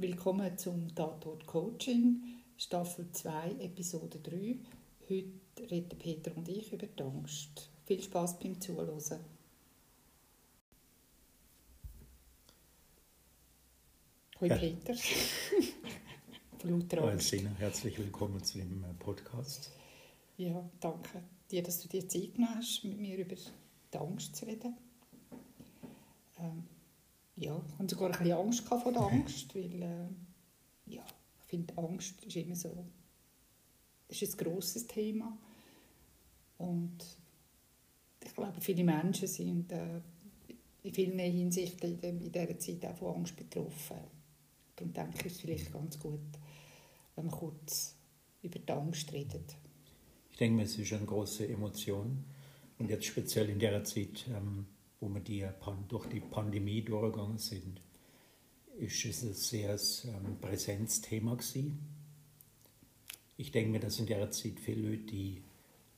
Willkommen zum Tatort Coaching, Staffel 2, Episode 3. Heute reden Peter und ich über die Angst. Viel Spaß beim Zuhören. Hoi Ja. Peter. Hallo. Sina, herzlich willkommen zu dem äh, Podcast. Ja, danke dir, dass du dir Zeit genommen hast, mit mir über die Angst zu reden. Ähm, ja, ich hatte sogar ein bisschen Angst vor der Angst, weil äh, ja, ich finde, Angst ist immer so, das ist ein grosses Thema und ich glaube, viele Menschen sind äh, in vielen Hinsichten in, dem- in dieser Zeit auch von Angst betroffen. Darum denke ich, es ist vielleicht ganz gut, wenn man kurz über die Angst redet. Ich denke, es ist eine große Emotion und jetzt speziell in der Zeit, ähm, wo wir die durch die Pandemie durchgegangen sind, ist es ein sehr ähm, präsentes Thema gewesen. Ich denke mir, dass in der Zeit viele Leute, die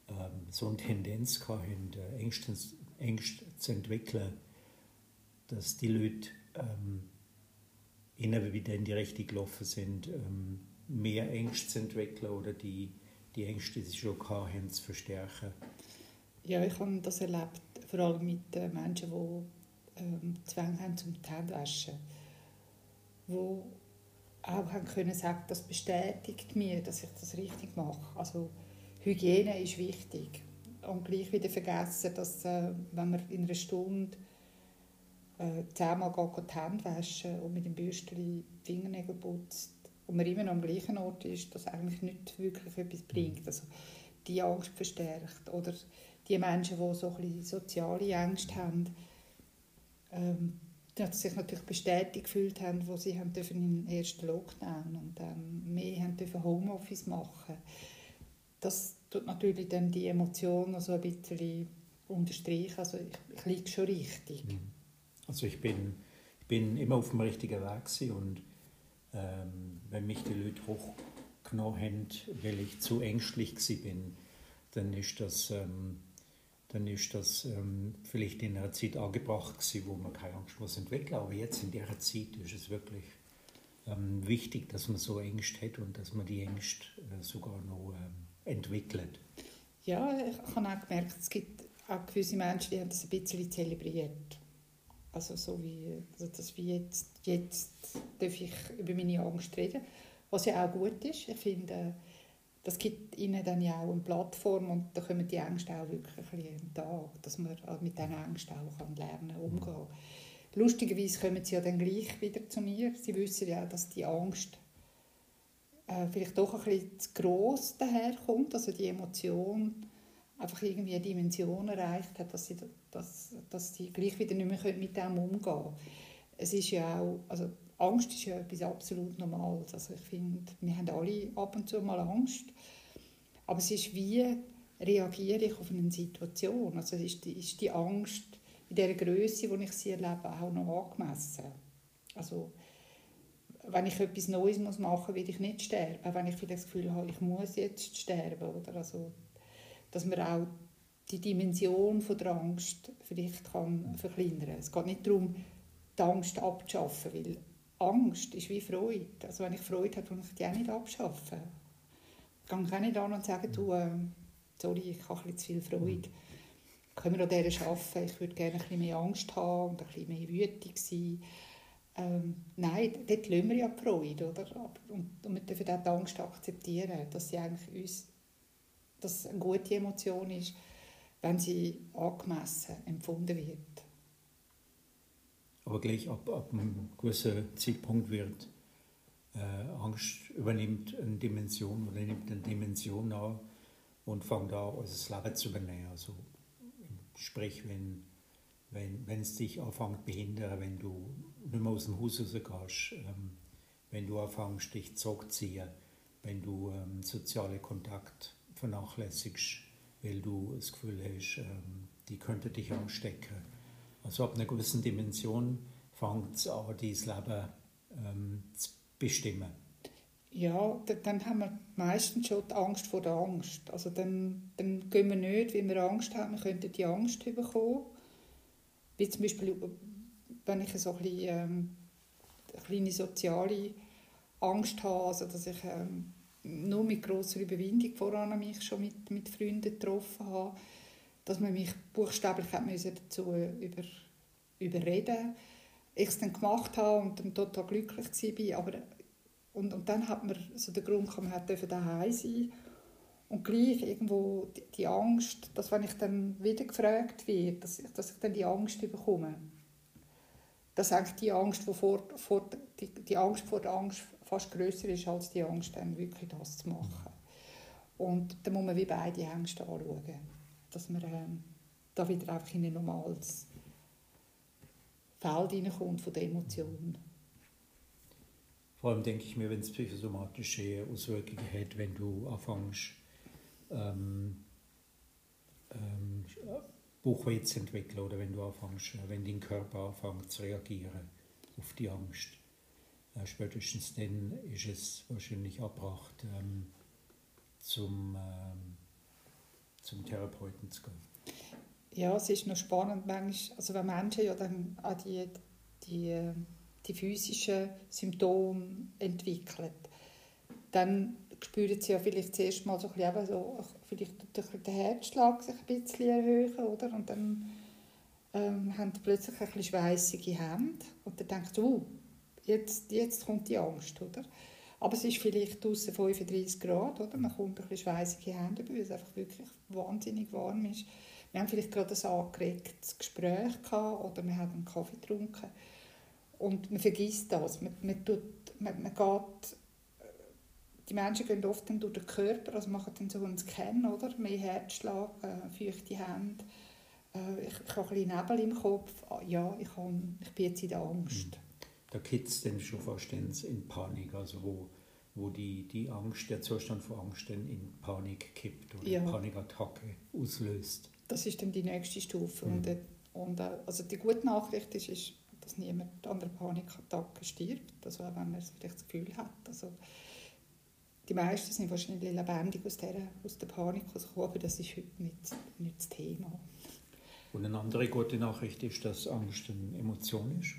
ähm, so eine Tendenz hatten, Ängste, Ängste zu entwickeln, dass die Leute ähm, immer wieder in die Richtung gelaufen sind, ähm, mehr Ängste zu entwickeln oder die, die Ängste, die sie schon hatten, zu verstärken. Ja, ich habe das erlebt, vor allem mit den Menschen, die ähm, Zwang haben zum Händewaschen. Die auch haben können sagen, das bestätigt mir, dass ich das richtig mache. Also Hygiene ist wichtig. Und gleich wieder vergessen, dass äh, wenn man in einer Stunde äh, zehnmal geht, die Hände waschen und mit dem Bürstchen die Fingernägel putzt und man immer noch am gleichen Ort ist, das eigentlich nicht wirklich etwas bringt. Also die Angst verstärkt. Oder die Menschen, die so ein soziale Ängste haben, ähm, die sich natürlich bestätigt gefühlt haben, wo sie haben dürfen im ersten Lockdown und dann mehr haben dürfen Homeoffice machen. Das tut natürlich dann die Emotionen so ein bisschen unterstreichen. Also ich, ich liege schon richtig. Also ich bin, ich bin immer auf dem richtigen Weg und ähm, wenn mich die Leute hochgenommen haben, weil ich zu ängstlich gewesen bin, dann ist das, ähm, dann ist das ähm, vielleicht in einer Zeit angebracht gewesen, wo man keine Angst muss entwickeln. Aber jetzt in der Zeit ist es wirklich ähm, wichtig, dass man so Ängste hat und dass man die Ängste äh, sogar noch ähm, entwickelt. Ja, ich habe auch gemerkt, es gibt auch gewisse Menschen, die haben das ein bisschen zelebriert. Also so wie, also das wie jetzt, jetzt darf ich über meine Angst reden, was ja auch gut ist. Ich finde, das gibt ihnen dann ja auch eine Plattform und da kommen die Ängste auch wirklich ein Tag, dass man auch mit diesen Ängsten auch kann lernen umgehen Lustigerweise kommen sie ja dann gleich wieder zu mir. Sie wissen ja, dass die Angst äh, vielleicht doch ein bisschen zu gross daherkommt, also die Emotion einfach irgendwie eine Dimension erreicht hat, dass sie, dass, dass sie gleich wieder nicht mehr mit dem umgehen können. Es ist ja auch, also Angst ist ja etwas absolut Normales. Also ich finde, wir haben alle ab und zu mal Angst, aber es ist wie reagiere ich auf eine Situation. Also ist die, ist die Angst in der Größe, wo ich sie erlebe, auch noch angemessen. Also wenn ich etwas Neues muss machen muss, will ich nicht sterben. Wenn ich vielleicht das Gefühl habe, ich muss jetzt sterben. Oder? Also, dass man auch die Dimension von der Angst vielleicht kann verkleinern Es geht nicht darum, die Angst abzuschaffen, weil Angst ist wie Freude. Also wenn ich Freude habe, kann ich die auch nicht abschaffen. Ich kann auch nicht an und sagen, du, äh, sorry, ich habe ein zu viel Freude. Können wir an dieser arbeiten? Ich würde gerne ein bisschen mehr Angst haben und ein bisschen mehr wütig sein. Ähm, nein, dort lassen wir ja die Freude. Oder? Und, und wir dürfen auch die Angst akzeptieren, dass sie eigentlich uns dass eine gute Emotion ist, wenn sie angemessen empfunden wird. Aber gleich ab, ab einem gewissen Zeitpunkt wird äh, Angst übernimmt eine Dimension oder nimmt eine Dimension an und fängt an, unser Leben zu übernehmen. Also, sprich, wenn, wenn, wenn es dich anfängt zu behindern, wenn du nicht mehr aus dem Haus rausgehst, ähm, wenn du anfängst, dich zurückzuziehen, wenn du ähm, soziale Kontakt vernachlässigst, weil du das Gefühl hast, ähm, die könnte dich anstecken. Also ab einer gewissen Dimension fängt es an, dein Leben ähm, zu bestimmen. Ja, da- dann haben wir meistens schon die Angst vor der Angst. Also dann, dann gehen wir nicht, weil wir Angst haben, wir könnten die Angst bekommen. Wie zum Beispiel, wenn ich so ein bisschen, ähm, eine kleine soziale Angst habe, also dass ich ähm, nur mit grosser Überwindung voran mich schon mit, mit Freunden getroffen habe, dass man mich buchstäblich dazu über, überreden ich es dann gemacht habe und dann total glücklich war, aber und, und dann hat man so den Grund, man hat daheim sein und gleich irgendwo die, die, Angst, dass wenn ich dann wieder gefragt werde, dass ich, dass ich dann die Angst bekomme. Dass eigentlich die Angst, die, vor, vor, die, die Angst vor der Angst fast größer ist, als die Angst, dann wirklich das zu machen. Und da muss man wie beide Ängste anschauen, dass man ähm, da wieder einfach in ein normales Feld hineinkommt von der Emotion. Vor allem denke ich mir, wenn es psychosomatische Auswirkungen hat, wenn du anfängst, ähm, ähm, Buchweh zu entwickeln oder wenn du anfängst, wenn dein Körper anfängt zu reagieren auf die Angst. Äh, spätestens dann ist es wahrscheinlich abbracht, ähm, zum, ähm, zum Therapeuten zu gehen. Ja, es ist noch spannend, manchmal, also wenn Menschen ja dann auch die, die, die physischen Symptome entwickeln, dann spüren sie ja vielleicht zuerst mal so ein bisschen, so, vielleicht tut der Herzschlag sich ein bisschen erhöhen, oder? Und dann ähm, haben sie plötzlich ein bisschen schweissige Hände und dann denken sie, oh, jetzt, jetzt kommt die Angst, oder? Aber es ist vielleicht draußen 35 Grad, oder? Man kommt ein bisschen schweissige Hände weil es einfach wirklich wahnsinnig warm ist. Wir haben vielleicht gerade ein angeregtes Gespräch gehabt oder wir haben einen Kaffee getrunken und man vergisst das. Man, man, tut, man, man geht, die Menschen gehen oft dann durch den Körper, also machen dann so einen Scan, oder? Mehr Herzschlag, äh, feuchte Hände. Äh, ich, ich habe ein bisschen Nebel im Kopf. Ah, ja, ich, habe, ich bin jetzt in der Angst. Mhm da geht es dann schon fast in Panik, also wo, wo die, die Angst, der Zustand von Angst dann in Panik kippt oder ja. Panikattacke auslöst. Das ist dann die nächste Stufe. Mhm. Und, und also die gute Nachricht ist, ist, dass niemand an der Panikattacke stirbt, also auch wenn man vielleicht das Gefühl hat. Also, die meisten sind wahrscheinlich lebendig aus der, aus der Panik rausgekommen, aber das ist heute nicht, nicht das Thema. Und eine andere gute Nachricht ist, dass Angst eine Emotion ist.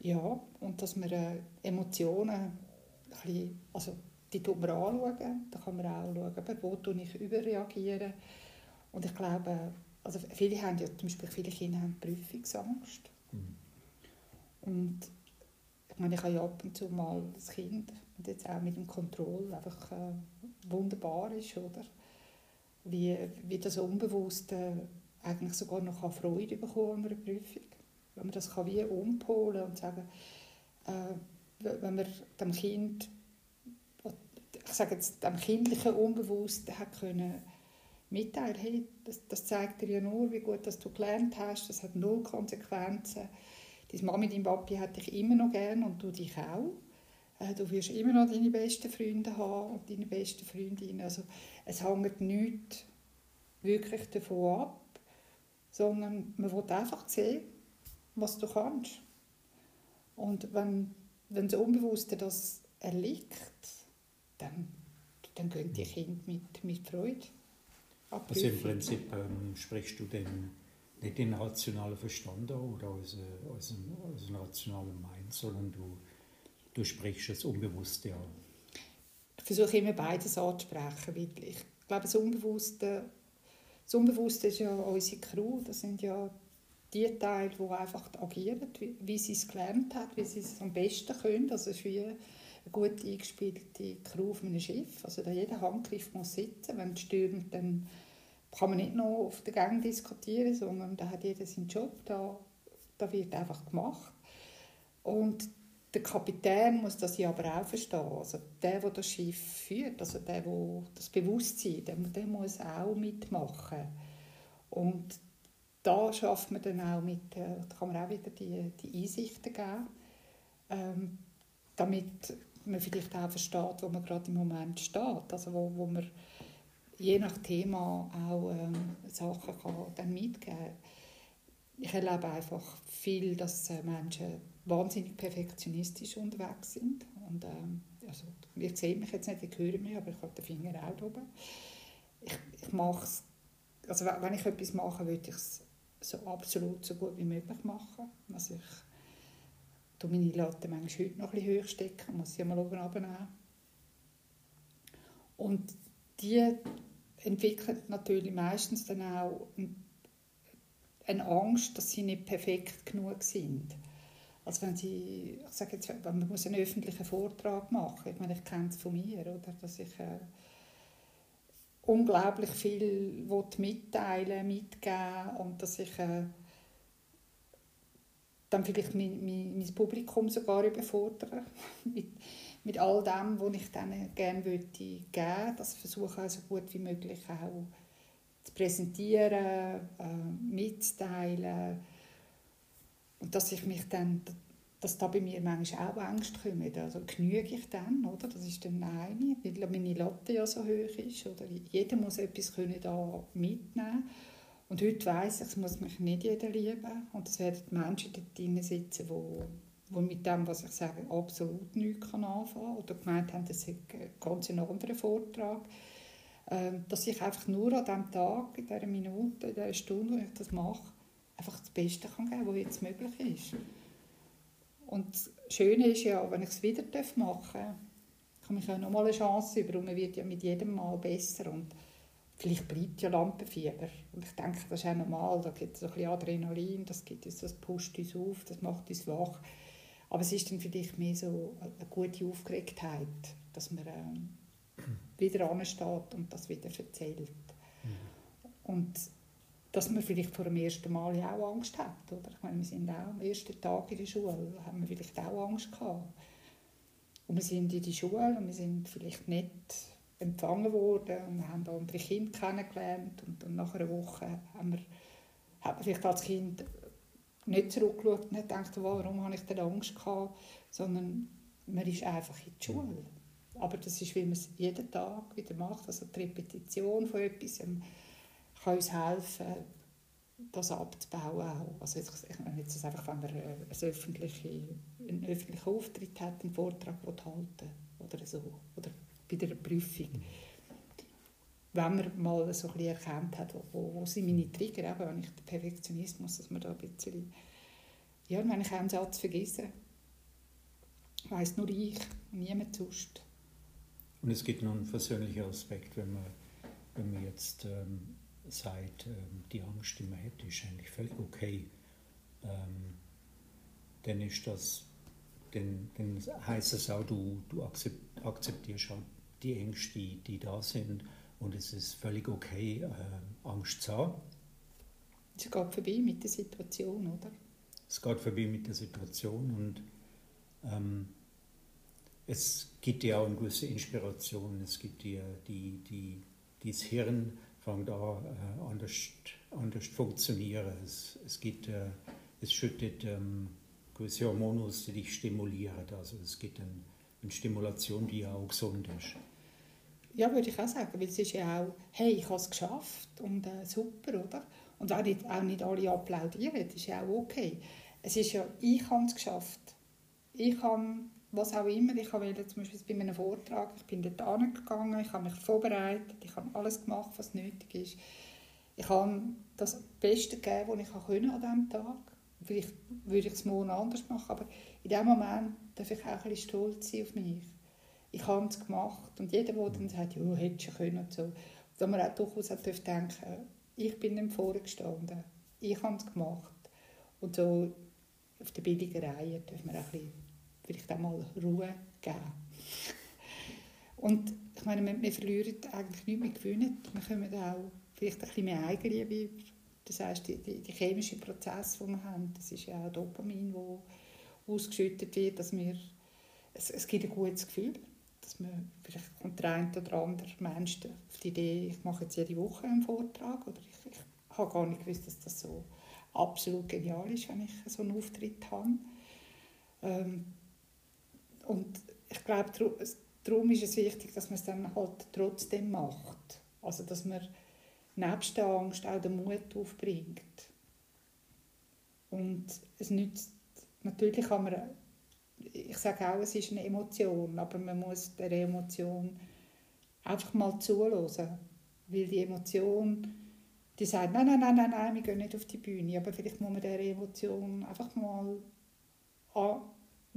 Ja, und dass man äh, Emotionen ein bisschen, also die tut man anschauen, da kann man auch schauen, wo tue ich überreagieren. Und ich glaube, also viele haben ja, zum Beispiel viele Kinder haben Prüfungsangst. Mhm. Und ich meine, ich habe ja ab und zu mal das Kind, und jetzt auch mit dem Kontroll, einfach äh, wunderbar ist, oder? Wie, wie das Unbewusste eigentlich sogar noch Freude bekommen an einer Prüfung wenn man das kann wie umpolen und sagen, äh, wenn man dem Kind, ich sage jetzt, dem kindlichen Unbewussten hat können mitteilen, hey, das, das zeigt dir ja nur, wie gut dass du gelernt hast, das hat null Konsequenzen. Deine Mami, dein Papi hat dich immer noch gern und du dich auch. Äh, du wirst immer noch deine besten Freunde haben und deine besten Freundinnen. Also es hängt nichts wirklich davon ab, sondern man will einfach sehen, was du kannst. Und wenn, wenn das Unbewusste das erliegt, dann, dann gehen die Kinder mit, mit Freude ab. Also im Prinzip ähm, sprichst du dann nicht den rationalen Verstand oder unseren, unseren, unseren rationalen Mind, sondern du, du sprichst das Unbewusste an. Ich versuche immer beides anzusprechen, weil ich glaube, das Unbewusste, das Unbewusste ist ja unsere Crew, das sind ja die Teile, die einfach agieren, wie, sie es gelernt hat, wie sie es am besten können. Also es ist eine gut eingespielte Crew auf einem Schiff. Also da jeder Handgriff muss sitzen. Wenn es stürmt, dann kann man nicht nur auf der Gang diskutieren, sondern da hat jeder seinen Job. Da, da wird einfach gemacht. Und der Kapitän muss das ja aber auch verstehen. Also der, der das Schiff führt, also der, der das Bewusstsein, der, der muss auch mitmachen. Und da schafft man dann auch mit, äh, kann man auch wieder die, die Einsichten geben, ähm, damit man vielleicht auch versteht, wo man gerade im Moment steht, also wo, wo man je nach Thema auch ähm, Sachen kann dann mitgeben. Ich erlebe einfach viel, dass äh, Menschen wahnsinnig perfektionistisch unterwegs sind und ähm, also, ihr seht mich jetzt nicht, ihr hört mich, aber ich habe den Finger auch oben. Ich, ich mache also wenn ich etwas mache, würde ich es so absolut so gut wie möglich machen. Also ich tue meine Latte manchmal heute noch ein bisschen hoch stecken, muss sie mal oben runternehmen. Und die entwickeln natürlich meistens dann auch eine Angst, dass sie nicht perfekt genug sind. Also wenn sie, ich sage jetzt, man muss einen öffentlichen Vortrag machen, ich meine, ich kenne es von mir, oder, dass ich äh, unglaublich viel mitteilen mitgeben und dass ich äh, dann vielleicht mein, mein, mein, Publikum sogar überfordere mit, mit all dem, was ich denen gerne möchte geben Das versuche ich so gut wie möglich auch zu präsentieren, äh, mitzuteilen und dass ich mich dann dass da bei mir manchmal auch Ängste kommen. Also genüge ich dann, oder? Das ist dann eine, weil meine Latte ja so hoch ist. Oder jeder muss etwas können da mitnehmen Und heute weiss ich, es muss mich nicht jeder lieben. Und es werden Menschen dort drin sitzen, die, die mit dem, was ich sage, absolut nichts anfangen kann. Oder gemeint haben, das ist ein ganz anderer Vortrag. Ähm, dass ich einfach nur an diesem Tag, in dieser Minute, in dieser Stunde, wo ich das mache, einfach das Beste kann geben kann, was jetzt möglich ist. Und das Schöne ist ja, wenn ich es wieder machen darf, komme ich ja nochmal eine Chance über und man wird ja mit jedem Mal besser und vielleicht bleibt ja Lampenfieber. Und ich denke, das ist auch normal, da gibt es ein bisschen Adrenalin, das, gibt uns, das pusht uns auf, das macht uns wach. Aber es ist dann vielleicht mehr so eine gute Aufgeregtheit, dass man ähm, wieder ansteht und das wieder erzählt. Mhm. Und dass man vielleicht vor dem ersten Mal ja auch Angst hat. Oder? Ich meine, wir sind auch am ersten Tag in der Schule, haben wir vielleicht auch Angst gehabt. Und wir sind in die Schule und wir sind vielleicht nicht empfangen worden und wir haben andere Kinder kennengelernt und dann nach einer Woche haben wir, hat man vielleicht als Kind nicht zurückgeschaut und nicht gedacht, warum habe ich denn Angst gehabt, sondern man ist einfach in die Schule. Aber das ist, weil man es jeden Tag wieder macht, also die Repetition von etwas, kann uns helfen, das abzubauen. Also ich meine jetzt einfach, wenn man einen öffentlichen, einen öffentlichen Auftritt hat, einen Vortrag halten oder so, oder bei der Prüfung. Wenn man mal so ein erkannt hat, wo, wo sind meine Trigger, eben, wenn ich den Perfektionismus, dass man da ein bisschen... Ja, wenn ich einen Satz vergesse, weiss nur ich, niemand sonst. Und es gibt noch einen persönlichen Aspekt, wenn man, wenn man jetzt ähm, sagt, ähm, die Angst, die man hat, ist eigentlich völlig okay, ähm, dann ist das, dann, dann heißt es auch, du, du akzeptierst auch die Ängste, die, die da sind und es ist völlig okay, äh, Angst zu haben. Es geht vorbei mit der Situation, oder? Es geht vorbei mit der Situation und ähm, es gibt ja auch eine gewisse Inspiration, es gibt ja die, die, die das Hirn fängt an, äh, anders, anders funktionieren. Es, es, gibt, äh, es schüttet ähm, gewisse Hormone die dich stimulieren. Also es gibt eine, eine Stimulation, die auch gesund ist. Ja, würde ich auch sagen, weil es ist ja auch, hey, ich habe es geschafft und äh, super, oder? Und auch nicht, auch nicht alle applaudieren, das ist ja auch okay. Es ist ja, ich habe es geschafft. Ich habe was auch immer. Ich wollte zum Beispiel bei einem Vortrag, ich bin dort angegangen, ich habe mich vorbereitet, ich habe alles gemacht, was nötig ist. Ich habe das Beste gegeben, was ich konnte an diesem Tag. Vielleicht würde ich es morgen anders machen, aber in dem Moment darf ich auch ein bisschen stolz sein auf mich. Ich habe es gemacht und jeder, der dann sagt, ja, hättest du können und so, dass man auch durchaus auch denken ich bin dem vorgestanden, ich habe es gemacht. Und so auf der billigen Reihe dürfen wir auch ein bisschen vielleicht auch mal Ruhe geben. Und ich meine, wir, wir verlieren eigentlich nichts, wir gewinnen. Wir kommen auch vielleicht ein bisschen mehr Eigenliebe über. Das heisst, die, die, die chemischen Prozesse, die wir haben, das ist ja auch Dopamin, das ausgeschüttet wird, dass wir, es, es gibt ein gutes Gefühl, dass man, vielleicht kommt der eine oder andere Mensch auf die Idee, ich mache jetzt jede Woche einen Vortrag oder ich, ich habe gar nicht gewusst, dass das so absolut genial ist, wenn ich so einen Auftritt habe. Ähm, und ich glaube, darum ist es wichtig, dass man es dann halt trotzdem macht. Also, dass man nebst der Angst auch den Mut aufbringt. Und es nützt, natürlich kann man, ich sage auch, es ist eine Emotion, aber man muss der Emotion einfach mal zuhören. Weil die Emotion, die sagt, nein, nein, nein, nein, nein, wir gehen nicht auf die Bühne. Aber vielleicht muss man der Emotion einfach mal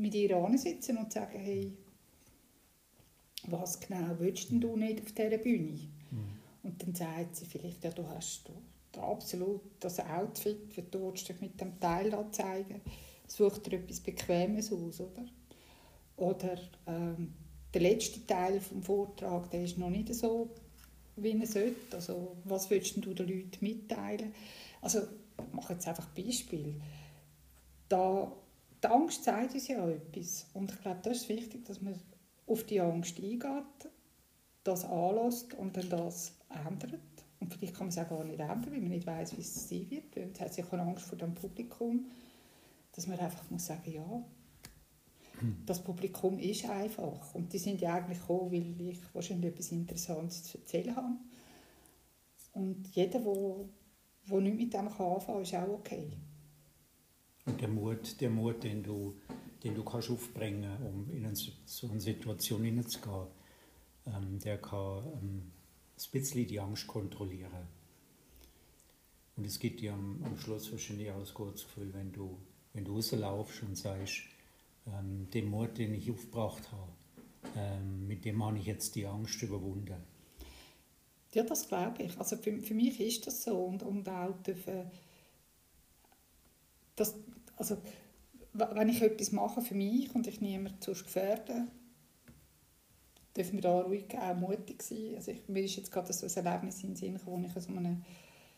mit ihr sitzen und sagen, hey, was genau willst du nicht auf dieser Bühne? Mhm. Und dann sagt sie vielleicht, ja, du hast absolut das Outfit, für du dich mit dem Teil zeigen Such dir etwas Bequemes aus, oder? Oder ähm, der letzte Teil des Vortrags, der ist noch nicht so, wie er sollte. Also, was willst du den Leuten mitteilen? Also, ich mache jetzt einfach ein Beispiel. Da, die Angst zeigt uns ja etwas. Und ich glaube, das ist wichtig, dass man auf die Angst eingeht, das anlässt und dann das ändert. Und vielleicht kann man es auch gar nicht ändern, weil man nicht weiß, wie es sein wird. Und hat sich keine Angst vor dem Publikum, dass man einfach muss sagen, ja, das Publikum ist einfach. Und die sind ja eigentlich gekommen, weil ich wahrscheinlich etwas Interessantes zu erzählen habe. Und jeder, der, der nicht mit dem anfangen kann, ist auch okay. Der Mut, der Mut den du, den du kannst aufbringen um in eine, so eine Situation hineinzugehen, ähm, der kann ähm, ein bisschen die Angst kontrollieren. Und es gibt dir am, am Schluss wahrscheinlich auch ein gutes Gefühl, wenn du, wenn du rauslaufst und sagst, ähm, den Mut, den ich aufgebracht habe, ähm, mit dem habe ich jetzt die Angst überwunden. Ja, das glaube ich. Also für, für mich ist das so und, und auch dürfen, das, also wenn ich etwas mache für mich und ich niemanden zu gefährden, dürfen wir da ruhig auch mutig sein. Also ich, mir ist jetzt gerade so ein Erlebnis in den Sinn gekommen, wo ich an so einem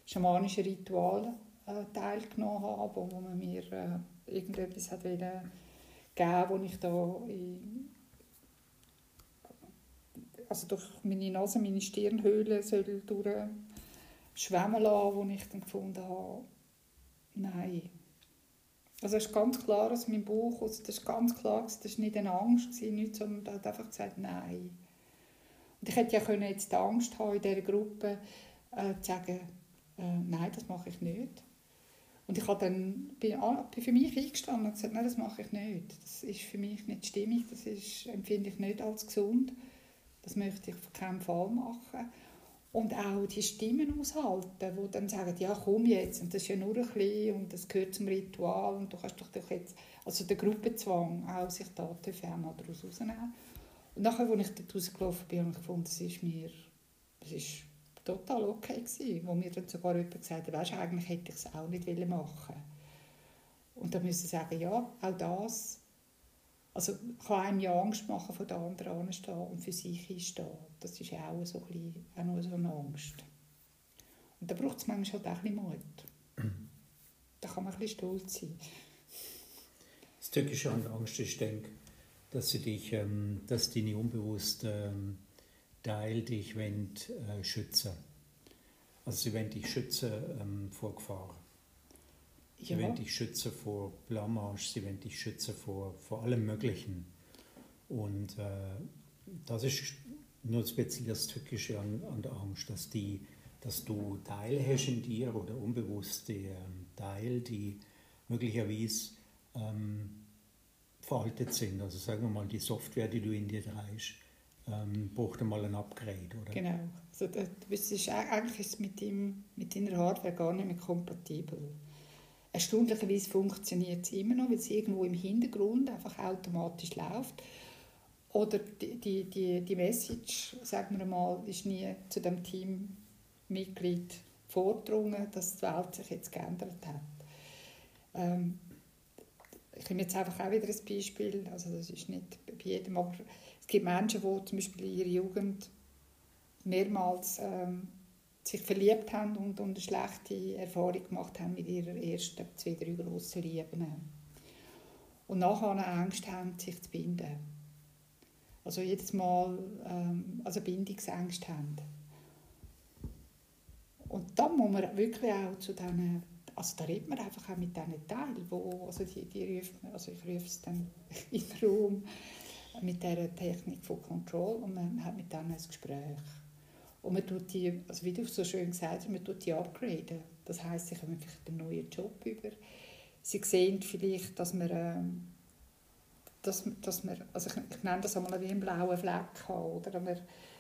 schamanischen Ritual äh, teilgenommen habe, wo man mir äh, irgendetwas hat wollen, geben, wo ich da in, also durch meine Nase, meine Stirnhöhle soll schwemmen lassen, wo ich dann gefunden habe, nein. Also es ist ganz klar aus meinem Buch, also das ist ganz klar, das war nicht eine Angst, nicht, sondern er hat einfach gesagt, nein. Und ich hätte ja können jetzt die Angst haben, in dieser Gruppe äh, zu sagen, äh, nein, das mache ich nicht. Und ich habe dann, bin, bin für mich eingestanden und gesagt, nein, das mache ich nicht. Das ist für mich nicht stimmig, das ist, empfinde ich nicht als gesund. Das möchte ich auf keinen Fall machen. Und auch die Stimmen aushalten, die dann sagen, ja komm jetzt, und das ist ja nur ein bisschen, und das gehört zum Ritual, und du kannst doch, doch jetzt, also der Gruppenzwang, auch sich da auch mal daraus rausnehmen. Und nachher, als ich dort rausgelaufen bin, habe ich gefunden, das ist mir, das ist total okay gewesen, wo mir dann sogar jemand gesagt hat, weißt, eigentlich hätte ich es auch nicht machen Und da müssen sie sagen, ja, auch das also kann einem ja Angst machen, von den anderen anzustehen und für sich einstehen. Das ist ja auch, so ein bisschen, auch nur so eine Angst. Und da braucht es manchmal halt auch ein bisschen Mut. Da kann man ein bisschen stolz sein. Das Tückische an der Angst ist, ich denke, dass sie dich, ähm, dass deine unbewusste ähm, Teil dich wollen, äh, schützen. Also sie wollen dich schützen ähm, vor Gefahr. Sie ja. wollen dich schützen vor Blamage, sie wollen dich schützen vor, vor allem Möglichen. Und äh, das ist nur speziell das Tückische an, an der Angst, dass, die, dass du Teil hast in dir oder unbewusste ähm, Teil, die möglicherweise ähm, veraltet sind. Also sagen wir mal, die Software, die du in dir trägst, ähm, braucht einmal ein Upgrade, oder? Genau. Also, das ist, eigentlich ist es mit, mit deiner Hardware gar nicht mehr kompatibel. Erstaunlicherweise funktioniert es immer noch, weil es irgendwo im Hintergrund einfach automatisch läuft. Oder die, die, die, Message, sagen wir mal, ist nie zu dem Teammitglied vorgedrungen, dass die Welt sich jetzt geändert hat. Ähm, ich nehme jetzt einfach auch wieder ein Beispiel, also das ist nicht bei jedem, aber es gibt Menschen, die zum Beispiel in ihrer Jugend mehrmals ähm, sich verliebt haben und, und eine schlechte Erfahrung gemacht haben mit ihrer ersten zwei, drei grossen Lieben. Und nachher eine Angst haben, sich zu binden. Also jedes Mal ähm, also Bindungsängste haben. Und dann muss man wirklich auch zu diesen, also da redet man einfach auch mit diesen Teilen, wo, also die, die ruft, also ich rufe es dann in den Raum mit dieser Technik von Control und man hat mit denen ein Gespräch. Und man tut die, also wie du so schön gesagt hast, man tut die upgraden. Das heisst, sie kommen vielleicht einen neuen Job über. Sie sehen vielleicht, dass man, ähm, dass, dass man also ich, ich nenne das einmal wie einen blauen Fleck hat, oder? Man,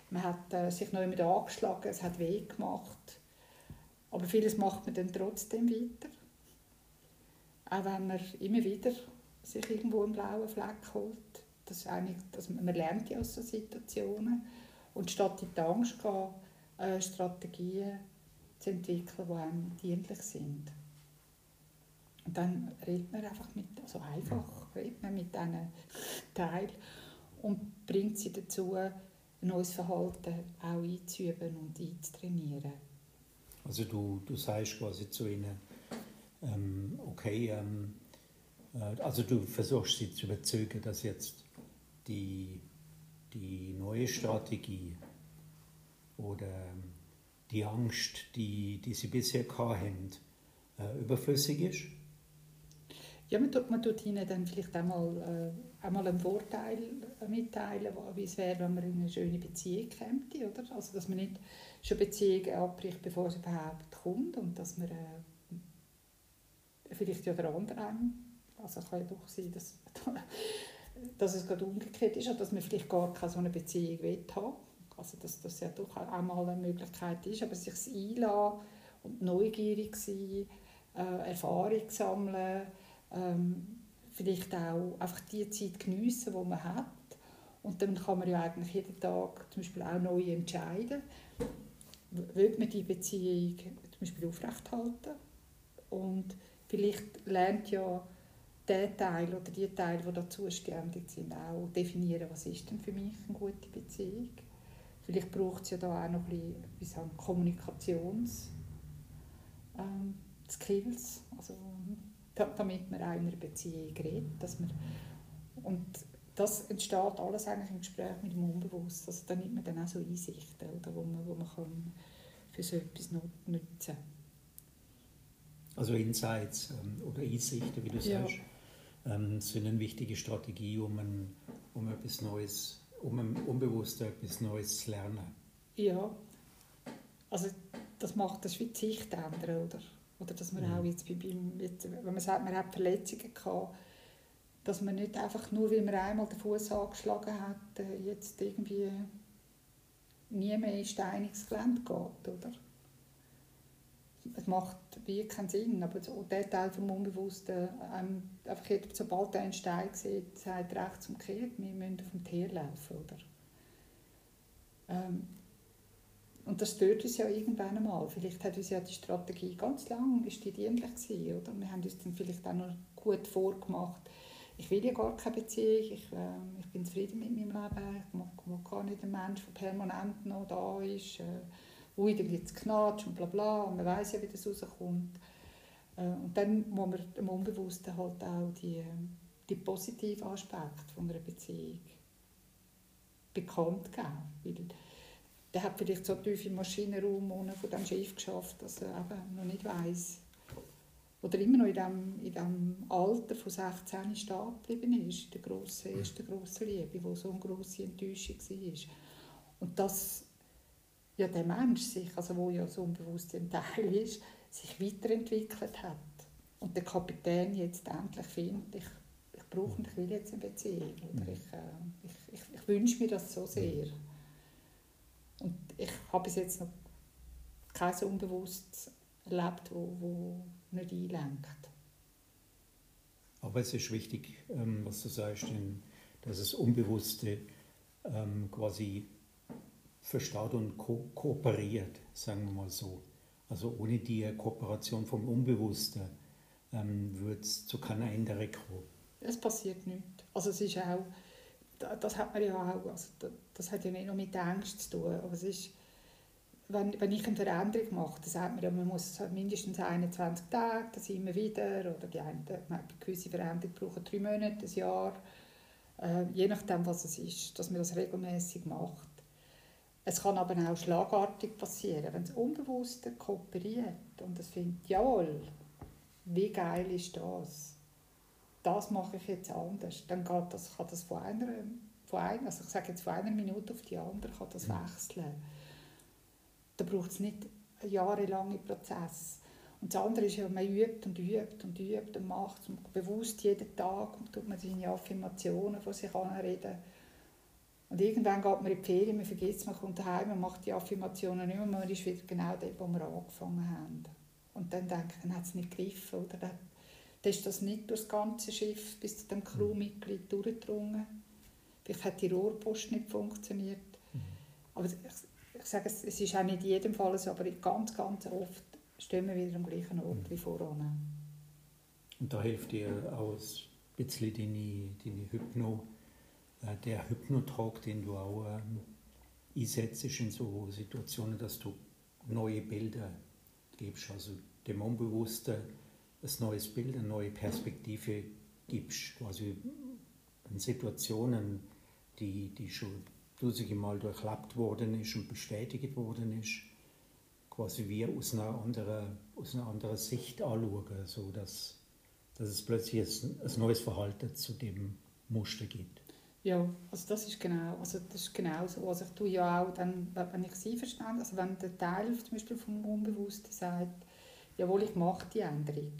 man hat äh, sich noch immer angeschlagen, es hat weh gemacht. Aber vieles macht man dann trotzdem weiter. Auch wenn man immer wieder sich irgendwo einen blauen Fleck holt. Das ist eigentlich, dass man, man lernt ja aus solchen Situationen. Und statt in die Angst gehen, äh, Strategien zu entwickeln, die einem dienlich sind. Und dann redet man einfach mit, also einfach redet man mit diesen Teilen und bringt sie dazu, ein neues Verhalten auch einzuüben und einzutrainieren. Also du, du sagst quasi zu ihnen, ähm, okay, ähm, äh, also du versuchst sie zu überzeugen, dass jetzt die, die neue Strategie oder ähm, die Angst, die, die sie bisher hatten, äh, überflüssig ist? Ja, man tut, man tut ihnen dann vielleicht einmal, äh, einmal einen Vorteil mitteilen, wie es wäre, wenn man in eine schöne Beziehung käme. Oder? Also, dass man nicht schon Beziehungen abbricht, bevor sie überhaupt kommt und dass man äh, vielleicht ja der andere also es kann ja doch sein, dass, dass es gerade umgekehrt ist, oder dass man vielleicht gar keine so eine Beziehung will haben. Also dass das ja doch auch mal eine Möglichkeit ist, aber sich einladen und neugierig sein, äh, Erfahrung sammeln, ähm, vielleicht auch einfach die Zeit geniessen, die man hat. Und dann kann man ja eigentlich jeden Tag zum Beispiel auch neu entscheiden, will man die Beziehung zum Beispiel aufrechthalten. Und vielleicht lernt ja der Teil oder die Teile, die da zuständig sind, auch definieren, was ist denn für mich eine gute Beziehung. Vielleicht braucht es ja da auch noch ein bisschen Kommunikations ähm, Skills, also, damit man auch in einer Beziehung redet. Dass man, und das entsteht alles eigentlich im Gespräch mit dem Unbewussten. Also da nimmt man dann auch so Einsichten, oder, wo man, wo man kann für so etwas nutzen kann. Also Insights ähm, oder Einsichten, wie du ja. sagst, ähm, sind eine wichtige Strategie, um, ein, um etwas Neues, um unbewusst etwas Neues zu lernen. Ja, also das macht das wie die Sicht ändern, oder? Oder dass man mhm. auch jetzt, bei, jetzt, wenn man sagt, man hat Verletzungen gehabt, dass man nicht einfach nur, weil man einmal den Fuß angeschlagen hat, äh, jetzt irgendwie nie mehr in steiniges Gelände geht, oder? es macht wie keinen Sinn, aber so der Teil vom Unbewussten, ähm, einfach jeder, sobald er einen Stein sieht, sagt rechts umgekehrt, wir müssen auf dem Tier laufen, oder? Ähm, und das stört uns ja irgendwann einmal. Vielleicht hat uns ja die Strategie ganz lang ist die dienlich gewesen, oder? Wir haben uns dann vielleicht auch noch gut vorgemacht, ich will ja gar keine Beziehung, ich, äh, ich bin zufrieden mit meinem Leben, ich mag, mag gar nicht einen Menschen, der permanent noch da ist, äh, ui, dann gibt es Knatsch und bla bla, und man weiß ja, wie das rauskommt. Äh, und dann muss man im Unbewussten halt auch die, die positiven Aspekte von einer Beziehung bekannt geben. Weil der hat vielleicht so tief im Maschinenraum von dem Schiff geschafft, dass er eben noch nicht weiß oder immer noch in dem, in dem Alter von 16 stehen geblieben ist, der grossen, ersten grossen Liebe, wo so eine grosse Enttäuschung war. Und das ja der Mensch sich, also wo ja so ein bewusster Teil ist, sich weiterentwickelt hat. Und der Kapitän jetzt endlich findet, ich, ich brauche und ich will jetzt eine Beziehung. Oder ich, äh, ich, ich, ich wünsche mir das so sehr. Und ich habe bis jetzt noch kein so Unbewusstes erlebt, wo, wo nicht einlenkt. Aber es ist wichtig, ähm, was du sagst, dass das Unbewusste ähm, quasi verstaut und ko kooperiert, sagen wir mal so. Also ohne die Kooperation vom Unbewussten ähm, würde es zu keiner Änderung kommen. Es passiert nichts. Also es ist auch, das hat man ja auch, also das hat ja nicht nur mit Angst zu tun, aber es ist, wenn, wenn ich eine Veränderung mache, dann sagt man ja, man muss mindestens 21 Tage, das immer wieder, oder die eine, gewisse Veränderung brauchen drei Monate, ein Jahr, äh, je nachdem, was es ist, dass man das regelmäßig macht. Es kann aber auch schlagartig passieren, wenn es unbewusst kooperiert und es findet, jawohl, wie geil ist das? Das mache ich jetzt anders. Dann geht das, kann das von einer, von einer, also ich sage jetzt von einer Minute auf die andere, kann das mhm. wechseln. Da braucht es nicht einen jahrelangen Prozess. Und das andere ist ja, man übt und übt und übt und macht es bewusst jeden Tag, tut man seine Affirmationen von sich anreden und irgendwann geht man in die Ferien, man vergisst es, man kommt heim, man macht die Affirmationen nicht mehr, man ist wieder genau dort, wo wir angefangen haben. Und dann denke ich, dann hat es nicht gegriffen. Oder dann, dann ist das nicht durch das ganze Schiff bis zu dem mhm. Crewmitglied durchgedrungen. Vielleicht hat die Rohrpost nicht funktioniert. Mhm. Aber ich, ich sage, es, es ist auch nicht in jedem Fall so, aber ganz, ganz oft stehen wir wieder am gleichen Ort mhm. wie voran. Und da hilft dir auch ein bisschen deine, deine Hypno, äh, der Hypnotalk, den du auch ähm, einsetzt in so Situationen, dass du neue Bilder gibst, also dem Unbewussten ein neues Bild, eine neue Perspektive gibst, quasi in Situationen, die, die schon tausende Mal durchlebt worden ist und bestätigt worden ist, quasi wie aus einer anderen, aus einer anderen Sicht anschauen, so dass, dass es plötzlich ein, ein neues Verhalten zu dem Muster gibt. Ja, also das ist genau, also das ist genau so. Also ich tue ja auch dann, wenn ich sie verstehe, also wenn der Teil zum Beispiel vom Unbewussten sagt, jawohl, ich mache die Änderung.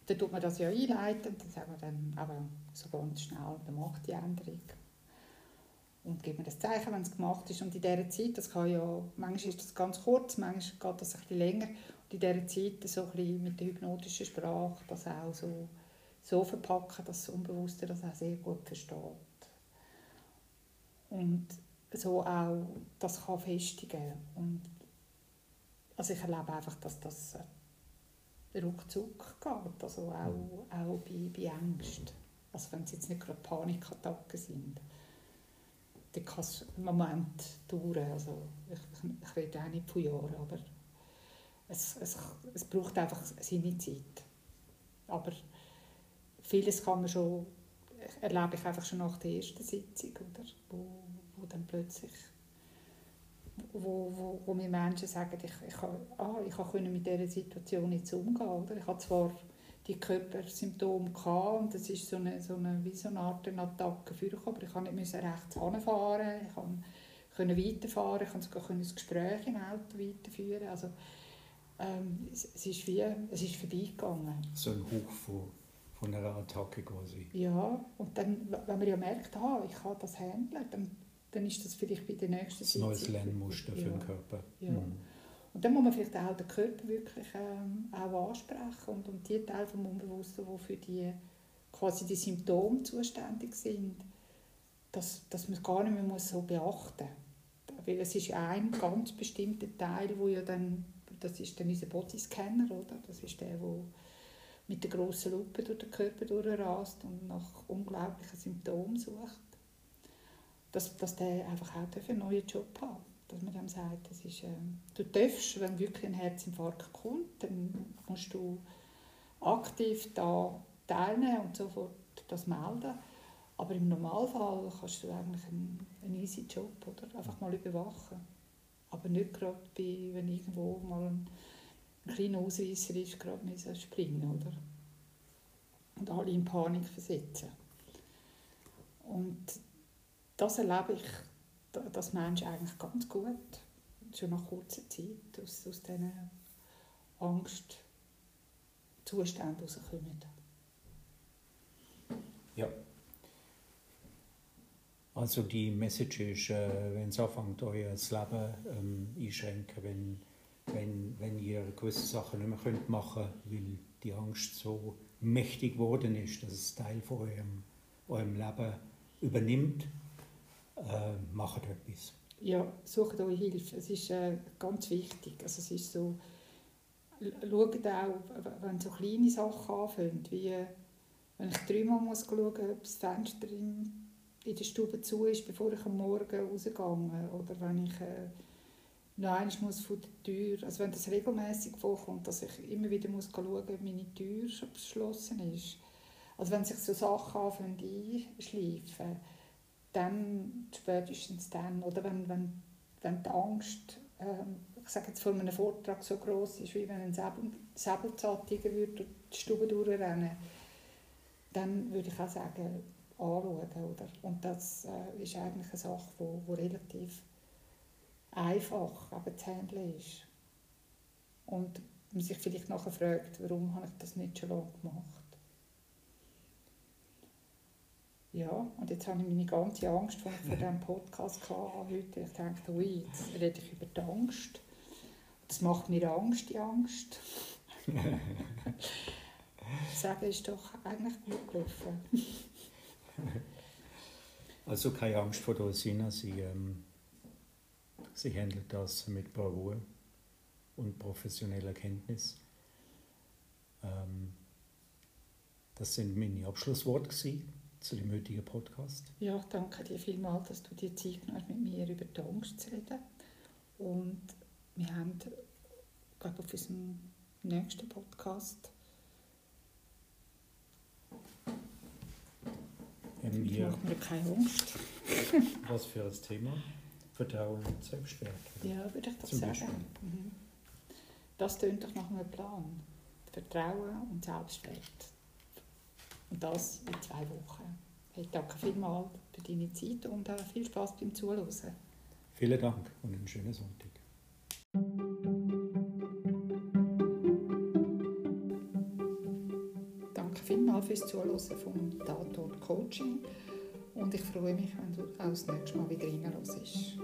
Und dann tut man das ja einleiten, dann sagen wir dann aber so ganz schnell, dann macht die Änderung. Und gibt mir das Zeichen, wenn es gemacht ist. Und in dieser Zeit, das kann ja, manchmal ist das ganz kurz, manchmal geht das ein bisschen länger. Und in dieser Zeit so ein bisschen mit der hypnotischen Sprache das auch so, so verpacken, dass das Unbewusste das auch sehr gut versteht. So auch das kann festigen. Und also ich erlebe einfach, dass das äh, ruckzuck geht, also auch, auch bei, bei Ängsten. Also wenn es jetzt nicht gerade Panikattacken sind dann kann es einen Moment dauern. Also ich, ich, ich rede auch nicht von Jahren, aber es, es, es braucht einfach seine Zeit. Aber vieles kann man schon, erlebe ich einfach schon nach der ersten Sitzung, oder? Wo, wo dann plötzlich wo, wo, wo mir Menschen sagen, ich, ich, ah, ich konnte mit dieser Situation nicht umgehen. Oder? Ich habe zwar die Körpersymptome gehabt und das ist so eine, so eine, wie so eine Art Attacke vorgekommen, aber ich konnte nicht rechts hinfahren, ich konnte weiterfahren, ich konnte sogar ein Gespräch im Auto weiterführen. Also, ähm, es, es, ist wie, es ist vorbeigegangen. So ein Hoch von, von einer Attacke quasi. Ja, und dann, wenn man ja merkt, ah, ich kann das handeln, dann dann ist das vielleicht bei der nächsten Sitzung. Ein neues Lernmuster für ja. den Körper. Ja. Mhm. Und dann muss man vielleicht auch den Körper wirklich ähm, auch ansprechen und, und die Teile vom Unbewussten, die für die, quasi die Symptome zuständig sind, dass, dass man gar nicht mehr muss so beachten muss. Weil es ist ein ganz bestimmter Teil, wo ja dann, das ist dann unser Bodyscanner, oder? Das ist der, der mit der grossen Lupe durch den Körper durchrast und nach unglaublichen Symptomen sucht dass, dass der einfach auch einen neuen Job hat. Dass man dem sagt, das ist, äh, du darfst, wenn wirklich ein Herzinfarkt kommt, dann musst du aktiv da teilnehmen und sofort das melden. Aber im Normalfall kannst du eigentlich einen, einen easy Job, oder? Einfach mal überwachen. Aber nicht gerade bei, wenn irgendwo mal ein, ein kleiner Ausreißer ist, gerade müssen springen, oder? Und alle in Panik versetzen. Und das erlebe ich, dass Menschen eigentlich ganz gut, schon nach kurzer Zeit, aus, aus diesen Angstzuständen rauskommen. Ja. Also die Message ist, äh, wenn es anfängt, euer Leben ähm, einschränken, wenn, wenn, wenn ihr gewisse Sachen nicht mehr könnt machen könnt, weil die Angst so mächtig geworden ist, dass es Teil von eurem, eurem Leben übernimmt, äh, macht etwas. Ja, sucht euch Hilfe. Es ist äh, ganz wichtig. Also es ist so, schaut auch, wenn so kleine Sachen anfangen, wie wenn ich dreimal muss schauen muss, ob das Fenster in, in der Stube zu ist, bevor ich am Morgen rausgehe. Oder wenn ich äh, noch einmal muss von der Tür, also wenn das regelmäßig vorkommt, dass ich immer wieder muss schauen muss, ob meine Tür schon geschlossen ist. Also wenn sich so Sachen anfangen einschleifen, dann, spätestens dann, oder wenn, wenn, wenn die Angst, ähm, ich sage jetzt vor einem Vortrag so groß ist, wie wenn ein Säbel, Säbelzahntiger durch die Stube durchrennen dann würde ich auch sagen, anschauen. Oder? Und das äh, ist eigentlich eine Sache, die wo, wo relativ einfach aber zu handeln ist. Und man sich vielleicht nachher fragt, warum habe ich das nicht schon lange gemacht. Ja, und jetzt habe ich meine ganze Angst, ich vor diesem Podcast hatte, heute. Ich dachte, ui, jetzt rede ich über die Angst. Das macht mir Angst, die Angst. sagen, ist doch eigentlich gut gelaufen. Also keine Angst vor der Sina, sie, ähm, sie handelt das mit Bravour und professioneller Kenntnis. Ähm, das sind meine Abschlussworte gewesen zu dem heutigen Podcast. Ja, ich danke dir vielmals, dass du dir Zeit genommen hast, mit mir über die Angst zu reden. Und wir haben, glaube auf unserem nächsten Podcast Haben ich wir, mache mir keine Angst. was für ein Thema? Vertrauen und Selbstwert. Ja, würde ich das Zum sagen. Mhm. Das tönt doch nach einem Plan. Vertrauen und Selbstwert. Und das in zwei Wochen. Ich danke vielmals für deine Zeit und äh, viel Spaß beim Zuhören. Vielen Dank und einen schönen Sonntag. Danke vielmals fürs Zuhören vom Tatort Coaching und ich freue mich, wenn du auch das nächste Mal wieder reinhörst.